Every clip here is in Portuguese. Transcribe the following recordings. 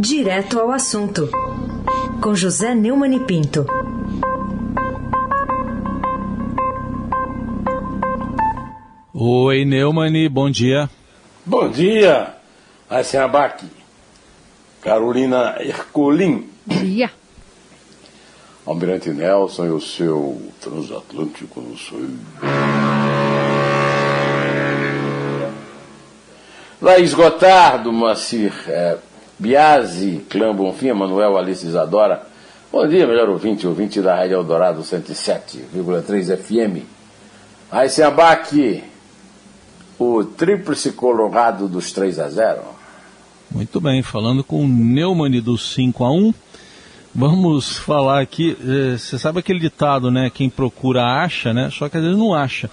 Direto ao assunto, com José Neumann e Pinto. Oi, Neumani, bom dia. Bom dia, Aysen Abac, Carolina Ercolim. Bom dia. Almirante Nelson e o seu transatlântico no sul. Laís Gotardo, Moacir é, Biasi, Clã Bonfim, Manuel Alice Isadora. Bom dia, melhor ouvinte, ouvinte da Rádio Eldorado 107,3 FM. Aysen Abac, o tríplice colorado dos 3 a 0. Muito bem, falando com o Neumann do 5 a 1 Vamos falar aqui, você sabe aquele ditado, né? Quem procura acha, né? Só que às vezes não acha.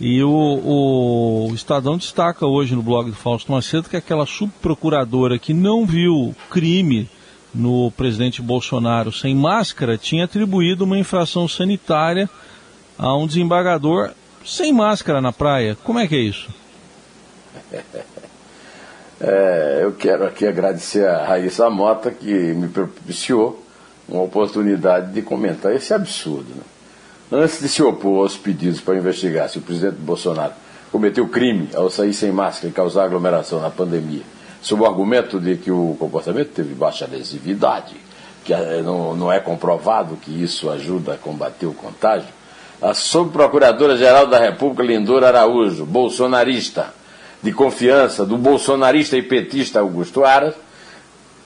E o, o Estadão destaca hoje no blog do Fausto Macedo que aquela subprocuradora que não viu crime no presidente Bolsonaro sem máscara tinha atribuído uma infração sanitária a um desembargador sem máscara na praia. Como é que é isso? É, eu quero aqui agradecer a Raíssa Mota que me propiciou uma oportunidade de comentar esse absurdo. Né? Antes de se opor aos pedidos para investigar se o presidente Bolsonaro cometeu crime ao sair sem máscara e causar aglomeração na pandemia, sob o argumento de que o comportamento teve baixa lesividade, que eh, não, não é comprovado que isso ajuda a combater o contágio, a subprocuradora-geral da República, Lindora Araújo, bolsonarista, de confiança do bolsonarista e petista Augusto Aras,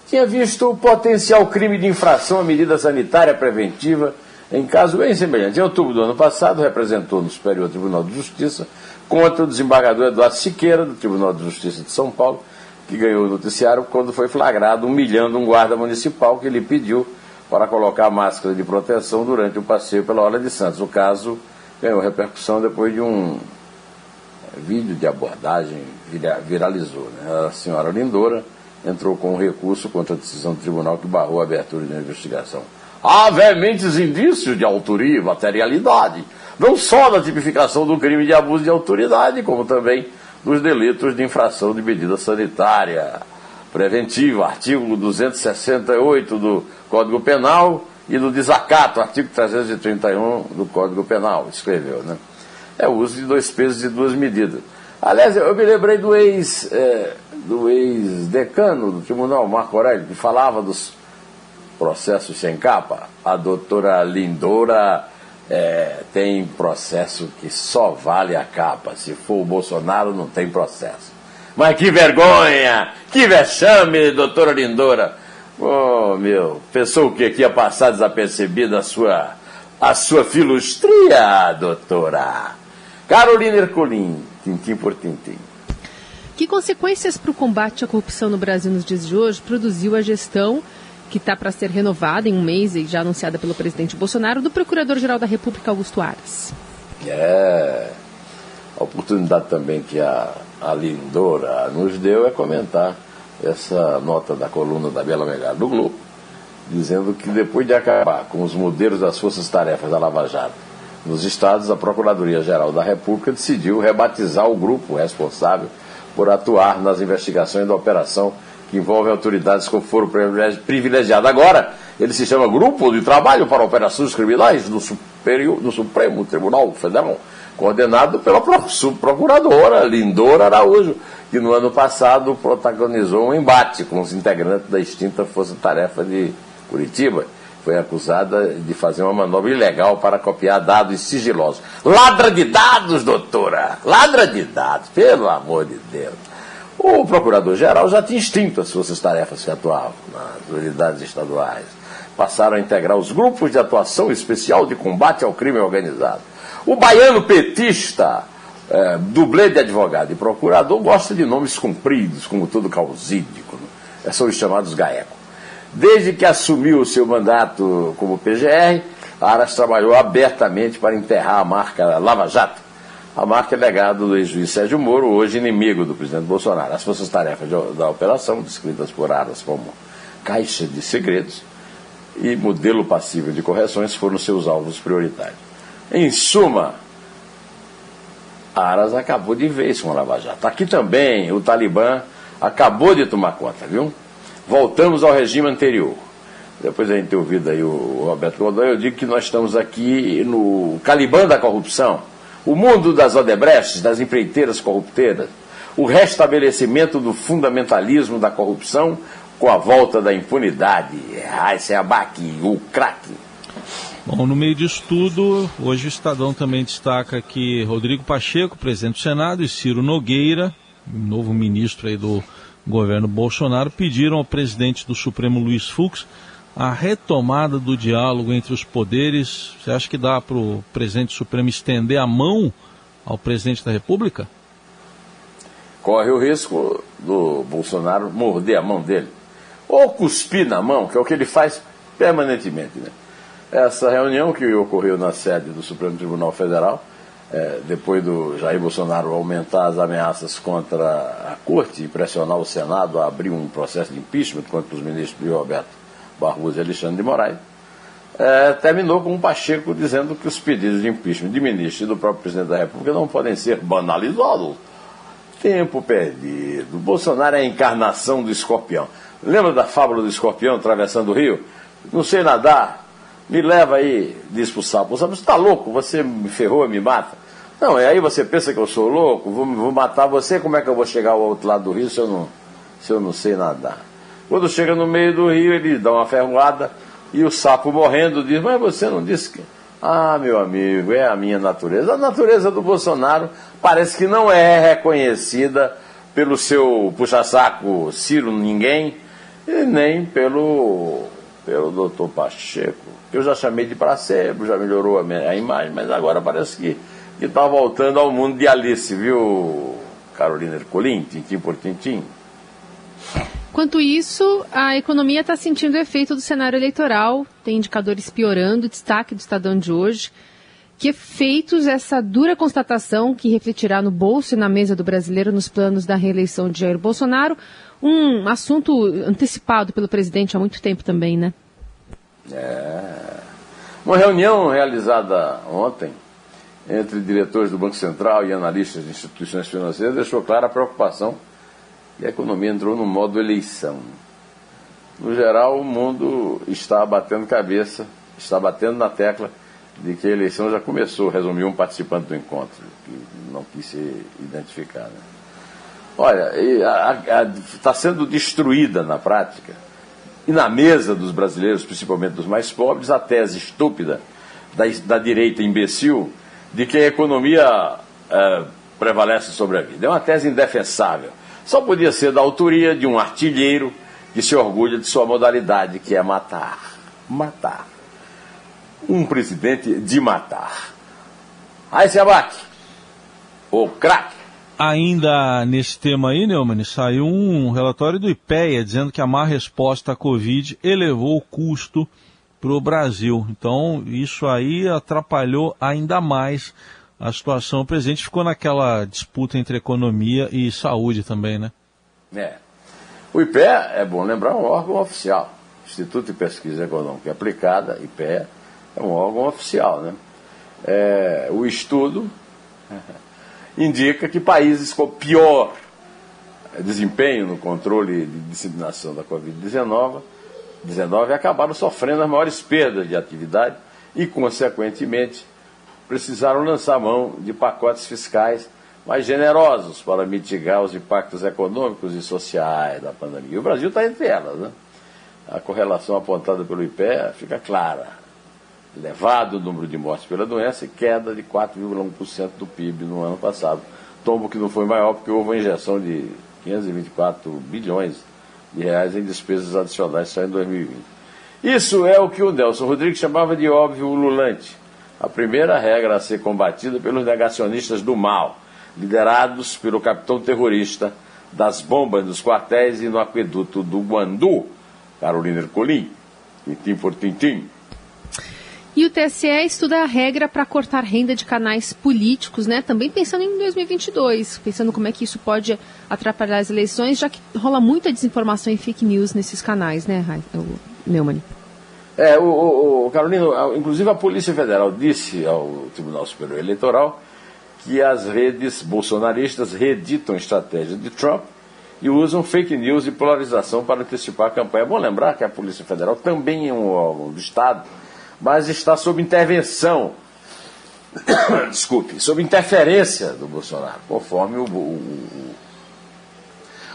tinha visto o potencial crime de infração à medida sanitária preventiva em caso bem semelhante. Em outubro do ano passado, representou no Superior Tribunal de Justiça contra o desembargador Eduardo Siqueira, do Tribunal de Justiça de São Paulo, que ganhou o noticiário quando foi flagrado humilhando um guarda municipal que lhe pediu para colocar máscara de proteção durante o passeio pela Hora de Santos. O caso ganhou repercussão depois de um vídeo de abordagem viralizou. Né? A senhora Lindora entrou com um recurso contra a decisão do tribunal que barrou a abertura de uma investigação. Há veementes indícios de autoria e materialidade, não só da tipificação do crime de abuso de autoridade, como também dos delitos de infração de medida sanitária preventiva, artigo 268 do Código Penal e do desacato, artigo 331 do Código Penal, escreveu, né? é o uso de dois pesos e duas medidas. Aliás, eu me lembrei do ex é, do ex-decano do tribunal, Marco Aurélio, que falava dos processos sem capa. A doutora Lindora é, tem processo que só vale a capa. Se for o Bolsonaro, não tem processo. Mas que vergonha! Que vexame, doutora Lindora! Oh, meu, pensou que aqui ia passar desapercebida a sua, a sua filustria, doutora? Carolina Ercolim, tintim por tintim. Que consequências para o combate à corrupção no Brasil nos dias de hoje produziu a gestão que está para ser renovada em um mês e já anunciada pelo presidente Bolsonaro do Procurador-Geral da República, Augusto Aras? É, a oportunidade também que a, a Lindora nos deu é comentar essa nota da coluna da Bela Megara do Globo, dizendo que depois de acabar com os modelos das forças-tarefas da Lava Jato nos estados, a Procuradoria-Geral da República decidiu rebatizar o grupo responsável por atuar nas investigações da operação que envolve autoridades com foro privilegiado. Agora, ele se chama Grupo de Trabalho para Operações Criminais do, Superior, do Supremo Tribunal Federal, coordenado pela subprocuradora Lindora Araújo, que no ano passado protagonizou um embate com os integrantes da extinta Força Tarefa de Curitiba foi acusada de fazer uma manobra ilegal para copiar dados sigilosos. Ladra de dados, doutora! Ladra de dados, pelo amor de Deus. O procurador-geral já tinha extinto as suas tarefas que atuavam nas unidades estaduais. Passaram a integrar os grupos de atuação especial de combate ao crime organizado. O baiano petista, é, dublê de advogado e procurador, gosta de nomes compridos, como todo causídico. Né? São os chamados GAECO. Desde que assumiu o seu mandato como PGR, Aras trabalhou abertamente para enterrar a marca Lava Jato, a marca é legado do ex-juiz Sérgio Moro, hoje inimigo do presidente Bolsonaro. As forças-tarefas da operação, descritas por Aras como caixa de segredos e modelo passível de correções, foram seus alvos prioritários. Em suma, Aras acabou de vez com a Lava Jato. Aqui também o Talibã acabou de tomar conta, viu? voltamos ao regime anterior. Depois a gente ter ouvido aí o Roberto Godoy, eu digo que nós estamos aqui no Caliban da corrupção. O mundo das Odebrechts, das empreiteiras corrupteiras, o restabelecimento do fundamentalismo da corrupção com a volta da impunidade. Ai, se abaque, o craque. Bom, no meio disso tudo, hoje o Estadão também destaca que Rodrigo Pacheco, presidente do Senado, e Ciro Nogueira, novo ministro aí do governo Bolsonaro, pediram ao presidente do Supremo Luiz Fux a retomada do diálogo entre os poderes. Você acha que dá para o presidente do Supremo estender a mão ao presidente da República? Corre o risco do Bolsonaro morder a mão dele. Ou cuspir na mão, que é o que ele faz permanentemente. Né? Essa reunião que ocorreu na sede do Supremo Tribunal Federal, é, depois do Jair Bolsonaro aumentar as ameaças contra a Corte e pressionar o Senado a abrir um processo de impeachment contra os ministros Roberto Barroso e Alexandre de Moraes, é, terminou com o Pacheco dizendo que os pedidos de impeachment de ministro e do próprio presidente da República não podem ser banalizados. Tempo perdido. Bolsonaro é a encarnação do escorpião. Lembra da fábula do escorpião atravessando o rio? Não sei nadar, me leva aí, diz pro sapo. O sapo, está louco? Você me ferrou, me mata? Não, e aí você pensa que eu sou louco? Vou, vou matar você? Como é que eu vou chegar ao outro lado do rio se eu não, se eu não sei nadar? Quando chega no meio do rio, ele dá uma ferroada e o sapo morrendo diz: Mas você não disse que. Ah, meu amigo, é a minha natureza. A natureza do Bolsonaro parece que não é reconhecida pelo seu puxa-saco Ciro Ninguém e nem pelo, pelo doutor Pacheco. Eu já chamei de placebo, já melhorou a, minha, a imagem, mas agora parece que está voltando ao mundo de Alice, viu, Carolina Ercolim, tintim por tintim. Enquanto isso, a economia está sentindo o efeito do cenário eleitoral, tem indicadores piorando, destaque do Estadão de hoje. Que efeitos essa dura constatação que refletirá no bolso e na mesa do brasileiro nos planos da reeleição de Jair Bolsonaro? Um assunto antecipado pelo presidente há muito tempo também, né? É. Uma reunião realizada ontem entre diretores do Banco Central e analistas de instituições financeiras deixou clara a preocupação e a economia entrou no modo eleição. No geral, o mundo está batendo cabeça, está batendo na tecla de que a eleição já começou, resumiu um participante do encontro, que não quis ser identificado. Né? Olha, está sendo destruída na prática, e na mesa dos brasileiros, principalmente dos mais pobres, a tese estúpida da, da direita imbecil de que a economia é, prevalece sobre a vida. É uma tese indefensável só podia ser da autoria de um artilheiro que se orgulha de sua modalidade, que é matar. Matar. Um presidente de matar. Aí se abate. O craque. Ainda nesse tema aí, Neumann, saiu um relatório do IPEA dizendo que a má resposta à Covid elevou o custo para o Brasil. Então, isso aí atrapalhou ainda mais a situação presente ficou naquela disputa entre economia e saúde também, né? É. O IPEA, é bom lembrar, é um órgão oficial. Instituto de Pesquisa Econômica Aplicada, IPEA, é um órgão oficial, né? É, o estudo indica que países com pior desempenho no controle de disseminação da Covid-19 19 acabaram sofrendo as maiores perdas de atividade e, consequentemente, precisaram lançar mão de pacotes fiscais mais generosos para mitigar os impactos econômicos e sociais da pandemia. E o Brasil está entre elas. Né? A correlação apontada pelo IPE fica clara. Elevado o número de mortes pela doença e queda de 4,1% do PIB no ano passado. Tombo que não foi maior porque houve uma injeção de 524 bilhões de reais em despesas adicionais só em 2020. Isso é o que o Nelson Rodrigues chamava de óbvio ululante a primeira regra a ser combatida pelos negacionistas do mal, liderados pelo capitão terrorista das bombas nos quartéis e no aqueduto do Guandu, Carolina Ercolim, tintim por tintim. E o TSE estuda a regra para cortar renda de canais políticos, né? Também pensando em 2022, pensando como é que isso pode atrapalhar as eleições, já que rola muita desinformação e fake news nesses canais, né, Neumann? É, o, o, o Carolino, inclusive a Polícia Federal disse ao Tribunal Superior Eleitoral que as redes bolsonaristas reeditam estratégia de Trump e usam fake news e polarização para antecipar a campanha. É bom lembrar que a Polícia Federal também é um órgão do Estado, mas está sob intervenção, desculpe, sob interferência do Bolsonaro, conforme o, o,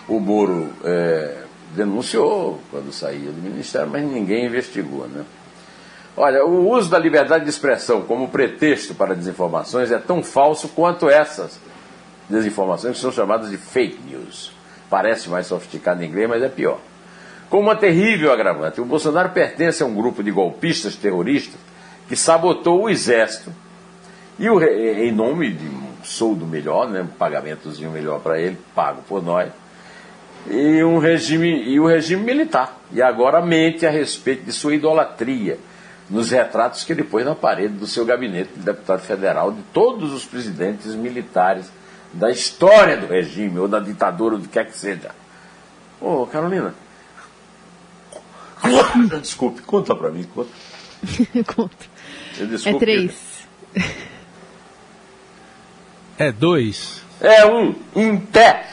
o Moro é, denunciou quando saía do Ministério, mas ninguém investigou, né? Olha, o uso da liberdade de expressão como pretexto para desinformações é tão falso quanto essas desinformações que são chamadas de fake news. Parece mais sofisticado em inglês, mas é pior. Com uma terrível agravante, o Bolsonaro pertence a um grupo de golpistas terroristas que sabotou o exército e o, em nome de um soldo melhor, né, um pagamentozinho melhor para ele, pago por nós, e, um regime, e o regime militar. E agora mente a respeito de sua idolatria nos retratos que ele pôs na parede do seu gabinete de deputado federal de todos os presidentes militares da história do regime ou da ditadura, do que quer que seja. Ô, Carolina. Desculpe, conta pra mim, conta. conta. é três. É dois. É um, em pé.